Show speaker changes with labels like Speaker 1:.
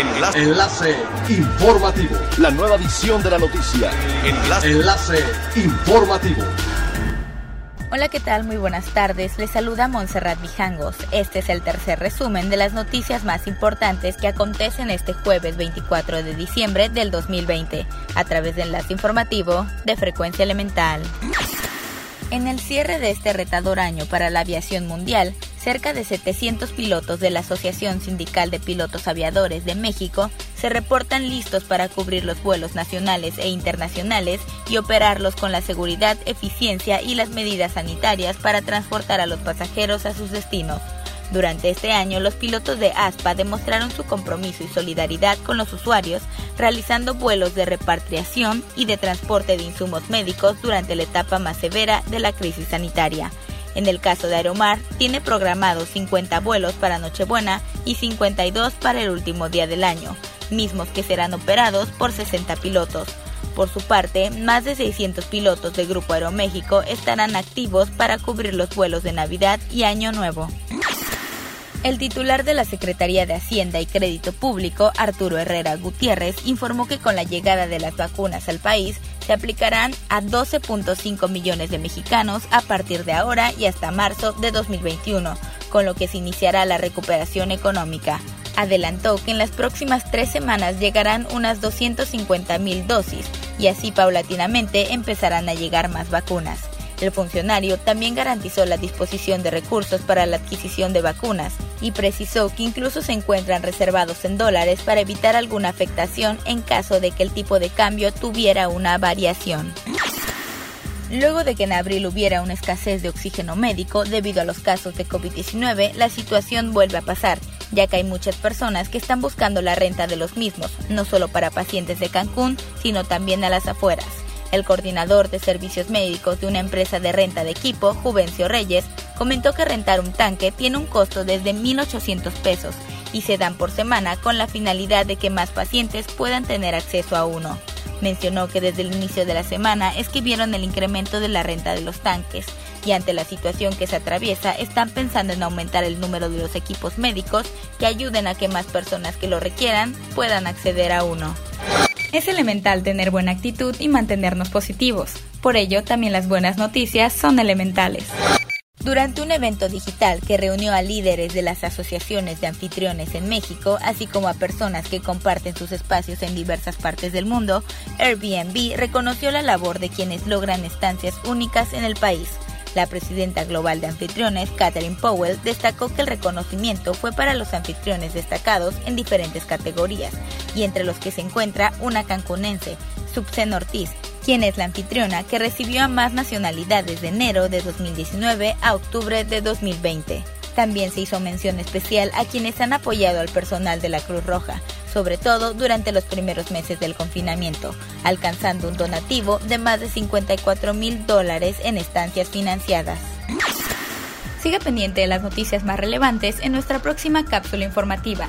Speaker 1: Enlace. Enlace informativo.
Speaker 2: La nueva edición de la noticia.
Speaker 1: Enlace. Enlace informativo.
Speaker 3: Hola, ¿qué tal? Muy buenas tardes. Les saluda Montserrat Mijangos. Este es el tercer resumen de las noticias más importantes que acontecen este jueves 24 de diciembre del 2020 a través de enlace informativo de Frecuencia Elemental. En el cierre de este retador año para la aviación mundial, cerca de 700 pilotos de la Asociación Sindical de Pilotos Aviadores de México se reportan listos para cubrir los vuelos nacionales e internacionales y operarlos con la seguridad, eficiencia y las medidas sanitarias para transportar a los pasajeros a sus destinos. Durante este año, los pilotos de ASPA demostraron su compromiso y solidaridad con los usuarios, realizando vuelos de repatriación y de transporte de insumos médicos durante la etapa más severa de la crisis sanitaria. En el caso de Aeromar, tiene programados 50 vuelos para Nochebuena y 52 para el último día del año, mismos que serán operados por 60 pilotos. Por su parte, más de 600 pilotos de Grupo Aeroméxico estarán activos para cubrir los vuelos de Navidad y Año Nuevo. El titular de la Secretaría de Hacienda y Crédito Público, Arturo Herrera Gutiérrez, informó que con la llegada de las vacunas al país se aplicarán a 12.5 millones de mexicanos a partir de ahora y hasta marzo de 2021, con lo que se iniciará la recuperación económica. Adelantó que en las próximas tres semanas llegarán unas 250 mil dosis y así paulatinamente empezarán a llegar más vacunas. El funcionario también garantizó la disposición de recursos para la adquisición de vacunas y precisó que incluso se encuentran reservados en dólares para evitar alguna afectación en caso de que el tipo de cambio tuviera una variación. Luego de que en abril hubiera una escasez de oxígeno médico debido a los casos de COVID-19, la situación vuelve a pasar, ya que hay muchas personas que están buscando la renta de los mismos, no solo para pacientes de Cancún, sino también a las afueras. El coordinador de servicios médicos de una empresa de renta de equipo, Juvencio Reyes, comentó que rentar un tanque tiene un costo desde 1.800 pesos y se dan por semana con la finalidad de que más pacientes puedan tener acceso a uno. Mencionó que desde el inicio de la semana es que vieron el incremento de la renta de los tanques y ante la situación que se atraviesa están pensando en aumentar el número de los equipos médicos que ayuden a que más personas que lo requieran puedan acceder a uno. Es elemental tener buena actitud y mantenernos positivos. Por ello, también las buenas noticias son elementales. Durante un evento digital que reunió a líderes de las asociaciones de anfitriones en México, así como a personas que comparten sus espacios en diversas partes del mundo, Airbnb reconoció la labor de quienes logran estancias únicas en el país. La presidenta global de anfitriones, Catherine Powell, destacó que el reconocimiento fue para los anfitriones destacados en diferentes categorías, y entre los que se encuentra una cancunense, Subsen Ortiz, quien es la anfitriona que recibió a más nacionalidades de enero de 2019 a octubre de 2020. También se hizo mención especial a quienes han apoyado al personal de la Cruz Roja, sobre todo durante los primeros meses del confinamiento, alcanzando un donativo de más de 54 mil dólares en estancias financiadas. Siga pendiente de las noticias más relevantes en nuestra próxima cápsula informativa.